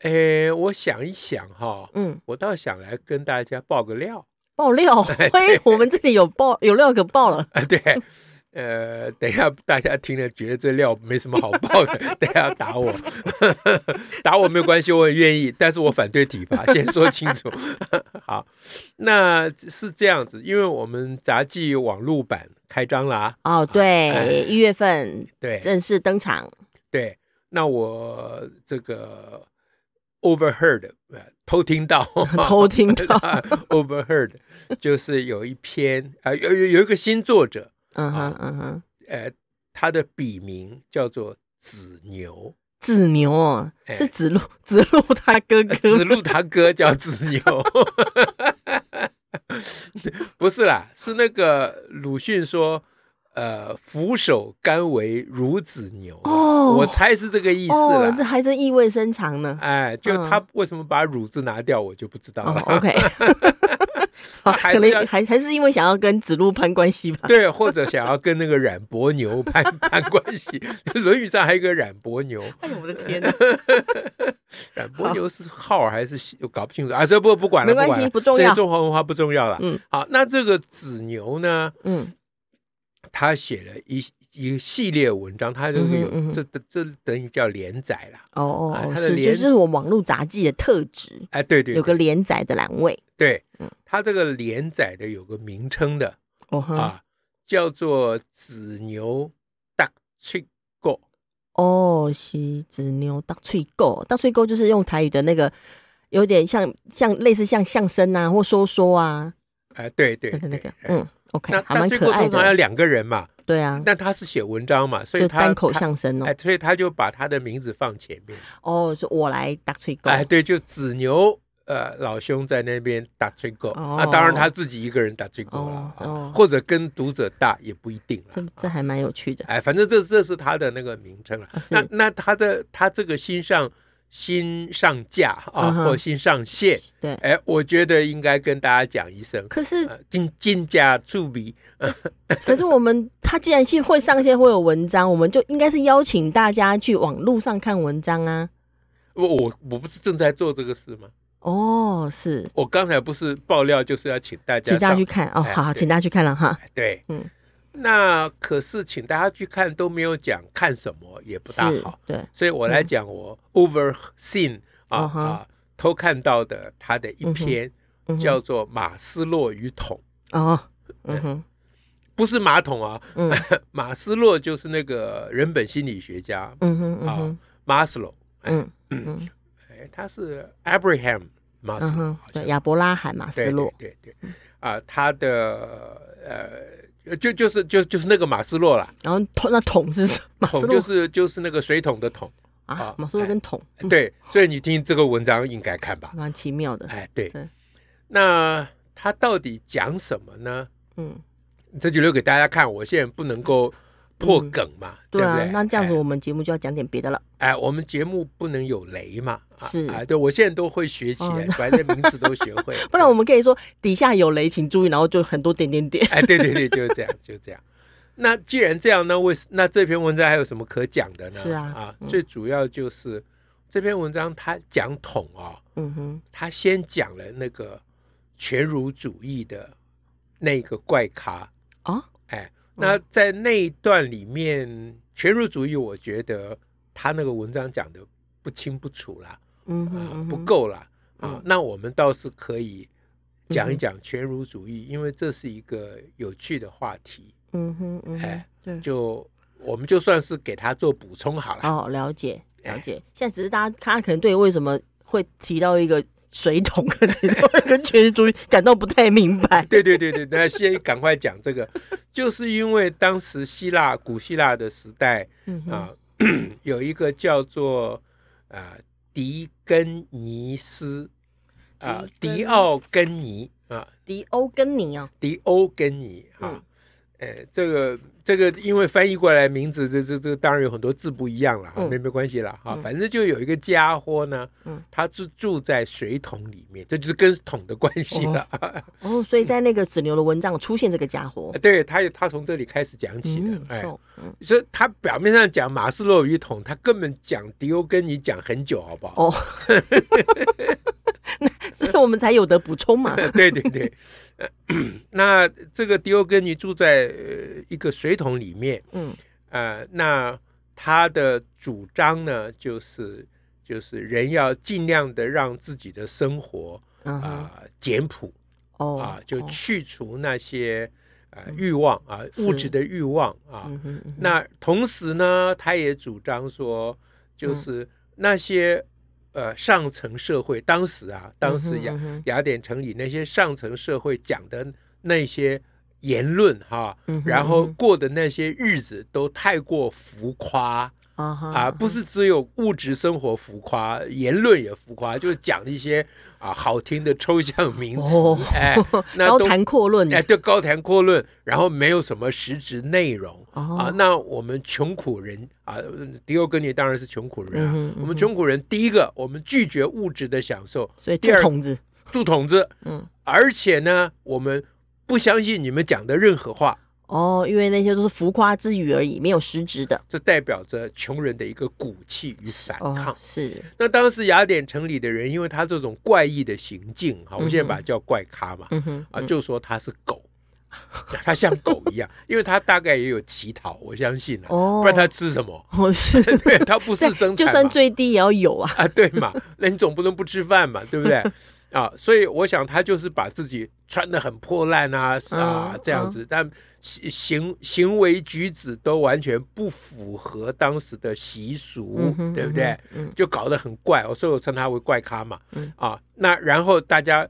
哎，我想一想哈，嗯，我倒想来跟大家爆个料，爆料，嘿，我们这里有爆有料可爆了，啊，对，呃，等一下大家听了觉得这料没什么好爆的，等一下打我，打我没有关系，我很愿意，但是我反对体罚，先说清楚。好，那是这样子，因为我们杂技网络版开张了啊，哦，对，一月份对正式登场，对，那我这个。Overheard，偷听到，偷听到，Overheard，就是有一篇啊，有有有一个新作者，嗯哼嗯哼，呃，他的笔名叫做子牛，子牛哦，是子路，子路他哥哥，子路他哥叫子牛，不是啦，是那个鲁迅说。呃，俯首甘为孺子牛哦，我猜是这个意思了。哦，这还真意味深长呢。哎，就他为什么把“孺”字拿掉，我就不知道了。哦、OK，可能还还是因为想要跟子路攀关系吧？对，或者想要跟那个冉伯牛攀攀关系。《论语》上还有一个冉伯牛。哎呦，我的天哪！冉伯牛是号还是我搞不清楚啊？这不不管了，没关系，不重要。这中华文化不重要了。嗯，好，那这个子牛呢？嗯。他写了一一个系列文章，他就是有、嗯、这这这等于叫连载了。哦哦，啊、他的连是就是我网络杂技的特质。哎，对对，对，有个连载的栏位。对，嗯，他这个连载的有个名称的，哦啊，叫做“子牛大翠沟”。哦，是子牛大翠沟，大翠沟就是用台语的那个，有点像像类似像相声啊，或说说啊。哎，对对，对，那个那个，嗯。OK，那那最后通常要两个人嘛，对啊，但他是写文章嘛，所以他单口相声哦，哎，所以他就把他的名字放前面。哦，是我来打吹狗，哎，对，就子牛呃老兄在那边打吹狗，啊，当然他自己一个人打吹狗了，哦，或者跟读者大也不一定了。这这还蛮有趣的，哎，反正这这是他的那个名称了。那那他的他这个新上。新上架啊，或新上线，对，哎，我觉得应该跟大家讲一声。可是进进价助笔，可是我们他既然是会上线，会有文章，我们就应该是邀请大家去网路上看文章啊。我我我不是正在做这个事吗？哦，是我刚才不是爆料，就是要请大家请大家去看哦。好，好，请大家去看了哈。对，嗯。那可是请大家去看都没有讲看什么，也不大好。对，所以我来讲我 overseen 啊啊偷看到的他的一篇叫做《马斯洛与桶》哦，嗯哼，不是马桶啊，马斯洛就是那个人本心理学家，嗯哼啊，马斯洛，嗯。嗯，哎，他是 Abraham 马斯洛，对，亚伯拉罕马斯洛，对对。啊，他的呃。就就是就就是那个马斯洛啦，然后桶那桶是什么？桶就是就是那个水桶的桶啊，马斯洛跟桶。对，所以你听这个文章应该看吧，蛮奇妙的。哎，对。那他到底讲什么呢？嗯，这就留给大家看。我现在不能够。破梗嘛，对不对？那这样子，我们节目就要讲点别的了。哎，我们节目不能有雷嘛？是啊，对，我现在都会学起来，反正名字都学会。不然我们可以说底下有雷，请注意，然后就很多点点点。哎，对对对，就是这样，就这样。那既然这样，那为那这篇文章还有什么可讲的呢？是啊，啊，最主要就是这篇文章他讲统啊，嗯哼，他先讲了那个全儒主义的那个怪咖啊，哎。那在那一段里面，全儒主义，我觉得他那个文章讲的不清不楚啦，嗯哼，不够啦啊。那我们倒是可以讲一讲全儒主义，因为这是一个有趣的话题。嗯哼，哎，就我们就算是给他做补充好了。哦，了解了解。现在只是大家，他可能对为什么会提到一个。水桶 可能会跟全儒主义感到不太明白。对对对对，那先赶快讲这个，就是因为当时希腊古希腊的时代啊，有一个叫做啊狄根尼斯啊，迪奥根尼啊，迪欧根尼啊，迪欧根尼啊，哎，这个。这个因为翻译过来名字，这这这当然有很多字不一样了，没没关系了哈，反正就有一个家伙呢，他是住在水桶里面，这就是跟桶的关系了。哦，所以在那个子牛的文章出现这个家伙，对他，他从这里开始讲起的，哎，所以他表面上讲马斯洛与桶，他根本讲迪欧跟你讲很久，好不好？哦。所以我们才有的补充嘛。对 对对，那这个迪欧根尼住在一个水桶里面，嗯，呃，那他的主张呢，就是就是人要尽量的让自己的生活啊简朴，哦啊，就去除那些呃欲望啊物质的欲望啊。那同时呢，他也主张说，就是那些。呃，上层社会当时啊，当时雅雅典城里那些上层社会讲的那些言论哈，然后过的那些日子都太过浮夸啊，不是只有物质生活浮夸，言论也浮夸，就是讲一些。啊，好听的抽象名词，哦、哎，那高谈阔论，哎，就高谈阔论，然后没有什么实质内容、哦、啊。那我们穷苦人啊，迪欧根尼当然是穷苦人啊。嗯嗯、我们穷苦人，第一个，我们拒绝物质的享受，所以住筒子，住筒子，嗯，而且呢，我们不相信你们讲的任何话。哦，因为那些都是浮夸之语而已，没有实质的。这代表着穷人的一个骨气与反抗。哦、是。那当时雅典城里的人，因为他这种怪异的行径，哈、嗯，我们现在把它叫怪咖嘛，嗯，啊，就说他是狗，嗯、他像狗一样，因为他大概也有乞讨，我相信啊，哦，不然他吃什么？哦，是，对，他不是生产，就算最低也要有啊，啊，对嘛，那你总不能不吃饭嘛，对不对？啊，所以我想他就是把自己穿得很破烂啊，啊，这样子，嗯、但。行行为举止都完全不符合当时的习俗，嗯、对不对？嗯、就搞得很怪，所以我称他为怪咖嘛。嗯、啊，那然后大家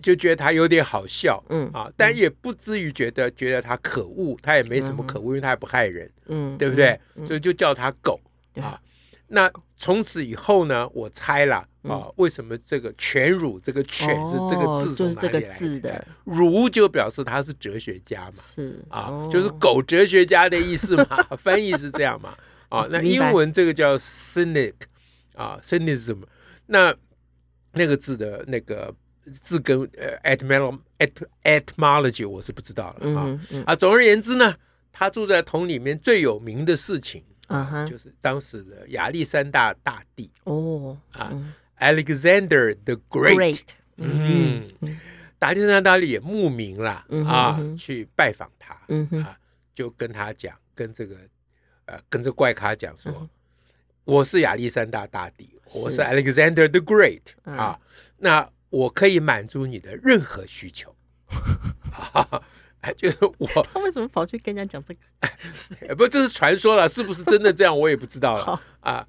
就觉得他有点好笑，嗯啊，但也不至于觉得觉得他可恶，他也没什么可恶，因为他也不害人，嗯，对不对？嗯、所以就叫他狗、嗯、啊。那从此以后呢，我猜了。啊，为什么这个犬儒这个犬是这个字是这个字的？儒就表示他是哲学家嘛，是。啊，就是狗哲学家的意思嘛，翻译是这样嘛。啊，那英文这个叫 cynic 啊，cynicism，那那个字的那个字根呃 etymology etymology 我是不知道了啊。啊，总而言之呢，他住在桶里面最有名的事情啊，就是当时的亚历山大大帝。哦啊。Alexander the Great，嗯，亚历山大大帝也慕名了啊，去拜访他，啊，就跟他讲，跟这个呃，跟这怪咖讲说，我是亚历山大大帝，我是 Alexander the Great 啊，那我可以满足你的任何需求，就是我，他为什么跑去跟人家讲这个？不，这是传说了，是不是真的这样？我也不知道了啊，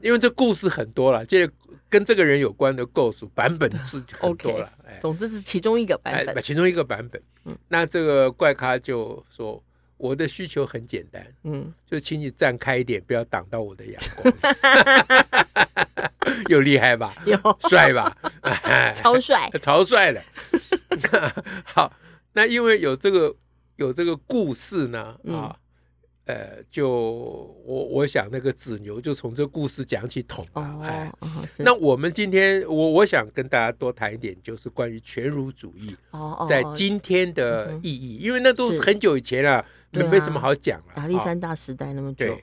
因为这故事很多了，这。跟这个人有关的构述版本是很多了，哎，总之是其中一个版本，其中一个版本。嗯，那这个怪咖就说：“我的需求很简单，嗯，就请你站开一点，不要挡到我的阳光。” 有厉害吧？有帅吧？超帅，超帅的。好，那因为有这个有这个故事呢，啊。呃，就我我想那个子牛就从这故事讲起桶啊，哎，那我们今天我我想跟大家多谈一点，就是关于全儒主义在今天的意义，因为那都是很久以前了，没什么好讲了。亚历山大时代那么久，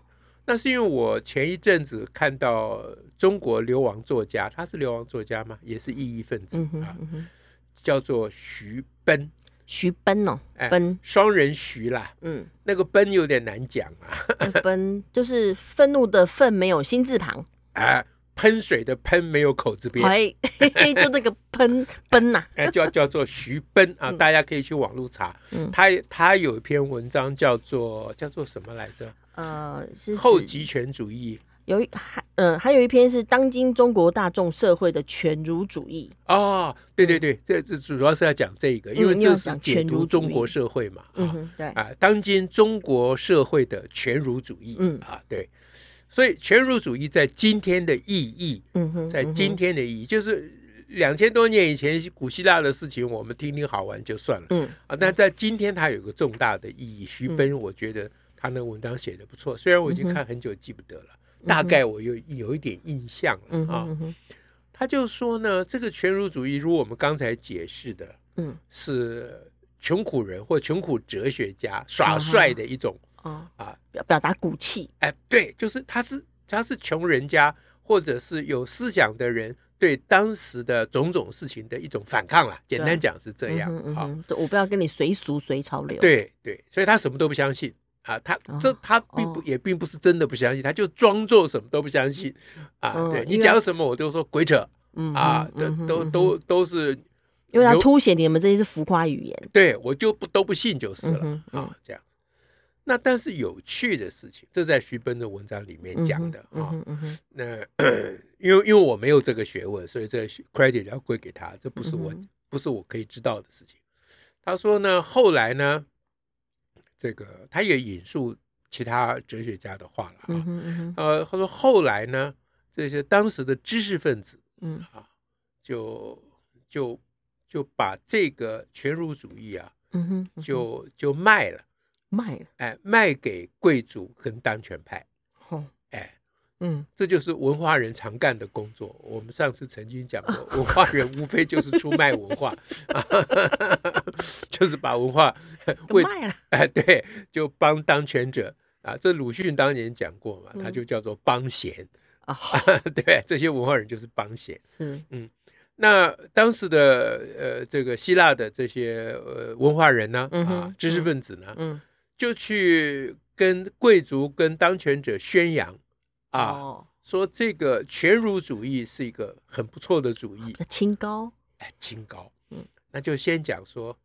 那是因为我前一阵子看到中国流亡作家，他是流亡作家吗？也是异议分子啊，叫做徐奔。徐奔哦，奔。双人徐啦，嗯，那个奔有点难讲啊。奔就是愤怒的愤没有心字旁，哎，喷水的喷没有口字边，就那个喷奔呐，哎，叫叫做徐奔啊，大家可以去网络查，他他有一篇文章叫做叫做什么来着？呃，是后极权主义。有一还嗯，还有一篇是当今中国大众社会的犬儒主义。哦，对对对，这这主要是要讲这个，因为这是解读中国社会嘛，嗯，对。啊，当今中国社会的犬儒主义，嗯。啊，对，所以犬儒主义在今天的意义，嗯哼，在今天的意义就是两千多年以前古希腊的事情，我们听听好玩就算了，嗯。啊，但在今天它有个重大的意义。徐奔，我觉得他那文章写的不错，虽然我已经看很久记不得了，大概我有有一点印象了啊。他就说呢，这个全儒主义，如我们刚才解释的，嗯，是。穷苦人或穷苦哲学家耍帅的一种啊啊，表表达骨气。哎，对，就是他是他是穷人家或者是有思想的人对当时的种种事情的一种反抗了。简单讲是这样啊，我不要跟你随俗随潮流。对对，所以他什么都不相信啊，他这他并不也并不是真的不相信，他就装作什么都不相信啊。对你讲什么我就说鬼扯，啊，都都都都是。因为他凸显你们这些是浮夸语言，对我就不都不信就是了、啊，这样。那但是有趣的事情，这在徐奔的文章里面讲的、嗯、啊。那因为因为我没有这个学问，所以这 credit 要归给他，这不是我、嗯、不是我可以知道的事情。他说呢，后来呢，这个他也引述其他哲学家的话了啊。嗯嗯、呃，他说后来呢，这些当时的知识分子，嗯啊，就就。就把这个全儒主义啊，嗯哼，嗯哼就就卖了，卖了，哎，卖给贵族跟当权派，嗯，这就是文化人常干的工作。我们上次曾经讲过，文化人无非就是出卖文化，就是把文化卖了，哎，对，就帮当权者啊。这鲁迅当年讲过嘛，他就叫做帮闲啊，对，这些文化人就是帮闲，是，嗯。那当时的呃，这个希腊的这些呃文化人呢，啊，知识分子呢，嗯，就去跟贵族跟当权者宣扬啊，哦、说这个全儒主义是一个很不错的主义，清高，哎，清高，嗯，那就先讲说，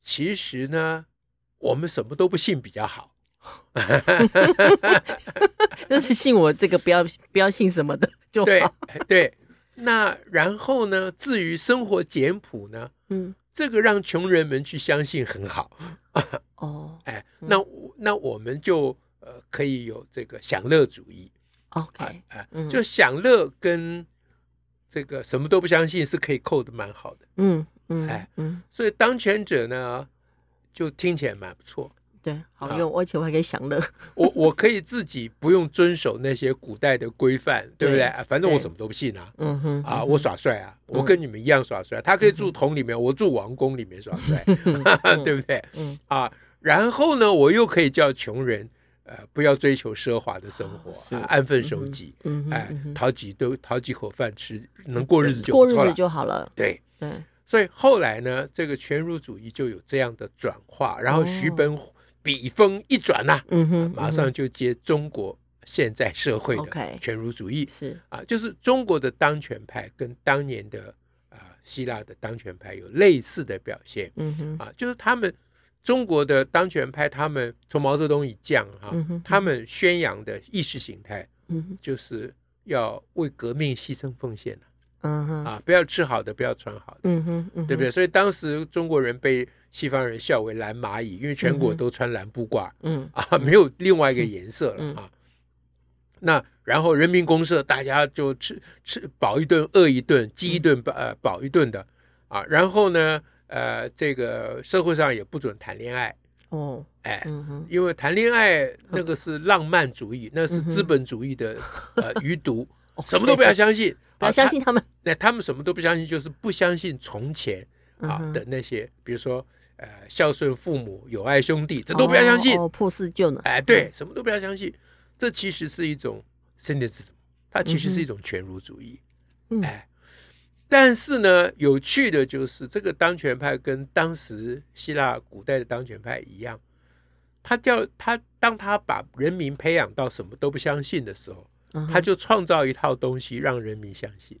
其实呢，我们什么都不信比较好，但是信我这个不要不要信什么的就好，对对。那然后呢？至于生活简朴呢？嗯，这个让穷人们去相信很好。哦，哎，那那我们就呃可以有这个享乐主义。OK，哎，就享乐跟这个什么都不相信是可以扣的蛮好的。嗯嗯，哎嗯，所以当权者呢，就听起来蛮不错。对，好用，而且我还可以享乐。我我可以自己不用遵守那些古代的规范，对不对？反正我什么都不信啊。嗯哼，啊，我耍帅啊，我跟你们一样耍帅。他可以住桶里面，我住王宫里面耍帅，对不对？嗯啊，然后呢，我又可以叫穷人呃不要追求奢华的生活，安分守己，哎，讨几顿讨几口饭吃，能过日子就过日子就好了。对。对，所以后来呢，这个全儒主义就有这样的转化，然后徐本。笔锋一转呐，嗯哼，马上就接中国现在社会的全儒主义，是。啊，就是中国的当权派跟当年的啊希腊的当权派有类似的表现，嗯哼，啊，就是他们中国的当权派，他们从毛泽东以降哈，他们宣扬的意识形态，嗯，就是要为革命牺牲奉献的，嗯哼，啊，不要吃好的，不要穿好的，嗯哼，对不对？所以当时中国人被西方人笑为蓝蚂蚁，因为全国都穿蓝布褂，嗯啊，没有另外一个颜色了啊。那然后人民公社大家就吃吃饱一顿饿一顿，饥一顿饱呃饱一顿的啊。然后呢，呃，这个社会上也不准谈恋爱哦，哎，因为谈恋爱 那个是浪漫主义，那是资本主义的呃 余毒，什么都不要相信，不要相信他们。那他们什么都不相信，就是不相信从前啊的那些，比如说。呃，孝顺父母，友爱兄弟，这都不要相信。哦，破四旧呢？哎，对，什么都不要相信。这其实是一种 cynicism，它其实是一种全儒主义。哎，但是呢，有趣的就是这个当权派跟当时希腊古代的当权派一样，他叫他当他把人民培养到什么都不相信的时候，他就创造一套东西让人民相信。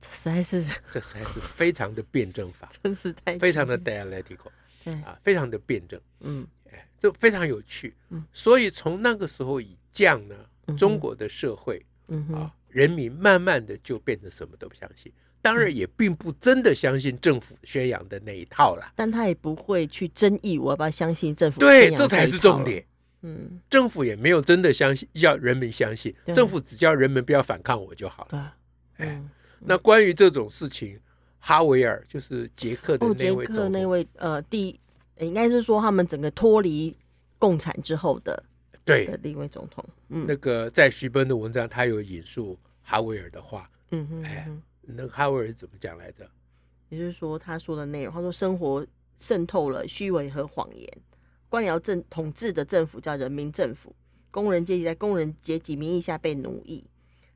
这实在是，这实在是非常的辩证法，真是太非常的 dialectical，对。啊，非常的辩证，嗯，哎，这非常有趣，嗯，所以从那个时候以降呢，中国的社会，嗯啊，人民慢慢的就变成什么都不相信，当然也并不真的相信政府宣扬的那一套了，但他也不会去争议我要不要相信政府，对，这才是重点，嗯，政府也没有真的相信，要人民相信，政府只叫人们不要反抗我就好了。哎，那关于这种事情，哈维尔就是捷克的那位总统，那位呃，第应该是说他们整个脱离共产之后的对。的另一位总统。嗯，那个在徐奔的文章，他有引述哈维尔的话。嗯哼，哎，那哈维尔怎么讲来着？也就是说，他说的内容，他说生活渗透了虚伪和谎言。官僚政统治的政府叫人民政府，工人阶级在工人阶级名义下被奴役，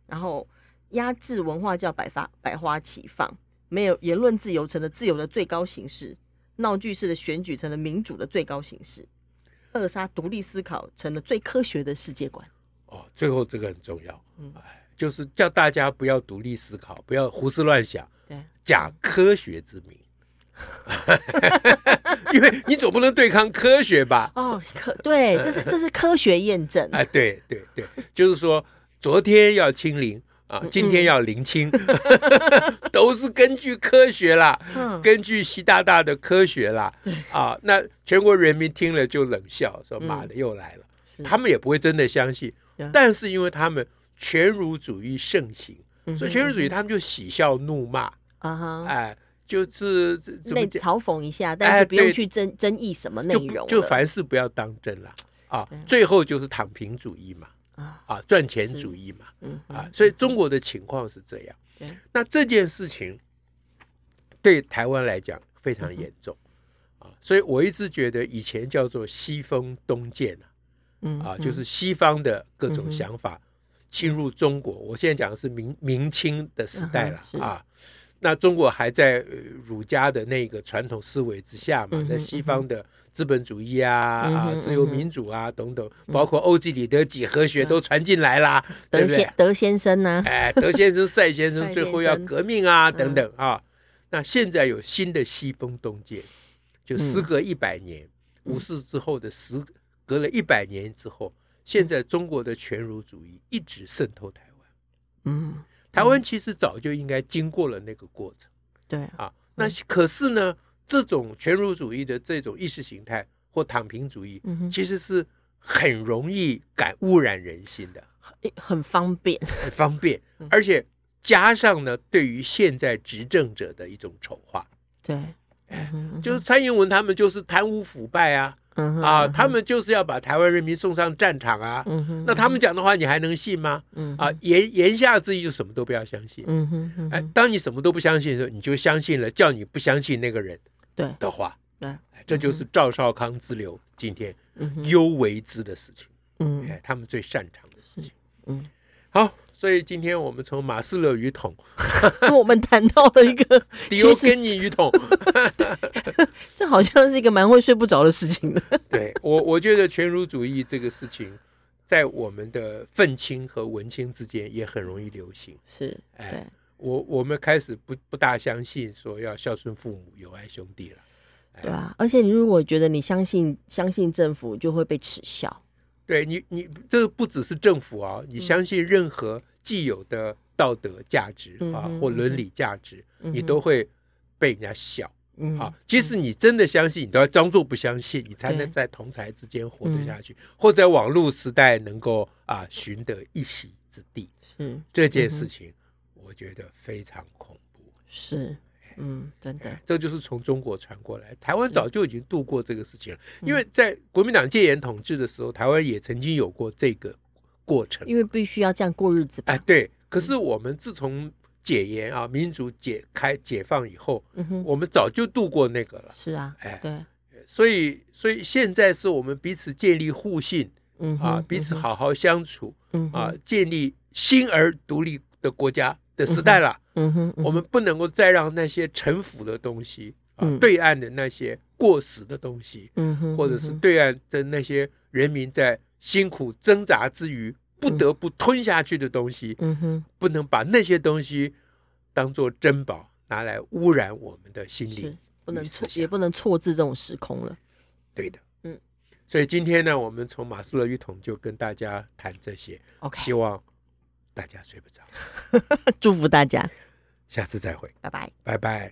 然后压制文化叫百花百花齐放，没有言论自由成了自由的最高形式，闹剧式的选举成了民主的最高形式，扼杀独立思考成了最科学的世界观。哦，最后这个很重要，嗯，就是叫大家不要独立思考，不要胡思乱想，对，假科学之名。因为你总不能对抗科学吧？哦，科对，这是这是科学验证。哎，对对对，就是说，昨天要清零啊，今天要零清，嗯、都是根据科学啦，嗯、根据习大大的科学啦。对啊，那全国人民听了就冷笑，说妈的又来了。嗯、他们也不会真的相信，但是因为他们权儒主义盛行，嗯、所以全儒主义他们就喜笑怒骂。啊哈，哎。就是那嘲讽一下，但是不用去争争议什么内容，就凡事不要当真了啊！最后就是躺平主义嘛，啊，赚钱主义嘛，啊，所以中国的情况是这样。那这件事情对台湾来讲非常严重啊，所以我一直觉得以前叫做西风东渐啊，就是西方的各种想法侵入中国。我现在讲的是明明清的时代了啊。那中国还在儒家的那个传统思维之下嘛？那西方的资本主义啊啊，自由民主啊等等，包括欧几里得几何学都传进来啦，对不对？德先生呢？哎，德先生、赛先生最后要革命啊等等啊。那现在有新的西风东渐，就时隔一百年，五四之后的时隔了一百年之后，现在中国的全儒主义一直渗透台湾。嗯。台湾其实早就应该经过了那个过程，对啊，那可是呢，这种全儒主义的这种意识形态或躺平主义，其实是很容易感污染人心的，很方便，很方便，而且加上呢，对于现在执政者的一种丑化，对，就是蔡英文他们就是贪污腐败啊。嗯啊，他们就是要把台湾人民送上战场啊！嗯，那他们讲的话你还能信吗？嗯啊，言言下之意就什么都不要相信。哎，当你什么都不相信的时候，你就相信了叫你不相信那个人对的话。对，这就是赵少康之流今天尤为之的事情。嗯，哎，他们最擅长的事情。嗯，好。所以今天我们从马斯勒鱼桶，我们谈到了一个 迪欧根尼鱼桶，这好像是一个蛮会睡不着的事情的。对我，我觉得全儒主义这个事情，在我们的愤青和文青之间也很容易流行。是，哎，我我们开始不不大相信说要孝顺父母、友爱兄弟了。对啊，而且你如果觉得你相信相信政府，就会被耻笑。对你，你这个不只是政府啊，你相信任何。既有的道德价值啊，或伦理价值，你都会被人家笑啊。即使你真的相信，你都要装作不相信，你才能在同才之间活得下去，或在网络时代能够啊寻得一席之地。是这件事情，我觉得非常恐怖。是，嗯，真的，这就是从中国传过来。台湾早就已经度过这个事情了，因为在国民党戒严统治的时候，台湾也曾经有过这个。过程，因为必须要这样过日子吧？哎，对。可是我们自从解严啊，民主解开解放以后，嗯，我们早就度过那个了。是啊，哎，对。所以，所以现在是我们彼此建立互信，嗯啊，彼此好好相处，嗯啊，建立新而独立的国家的时代了。嗯哼，我们不能够再让那些陈腐的东西啊，对岸的那些过时的东西，嗯哼，或者是对岸的那些人民在。辛苦挣扎之余，不得不吞下去的东西，嗯哼，不能把那些东西当做珍宝拿来污染我们的心灵，不能错，也不能错置这种时空了。对的，嗯，所以今天呢，我们从马斯洛一统就跟大家谈这些，OK，希望大家睡不着，祝福大家，下次再会，拜拜，拜拜。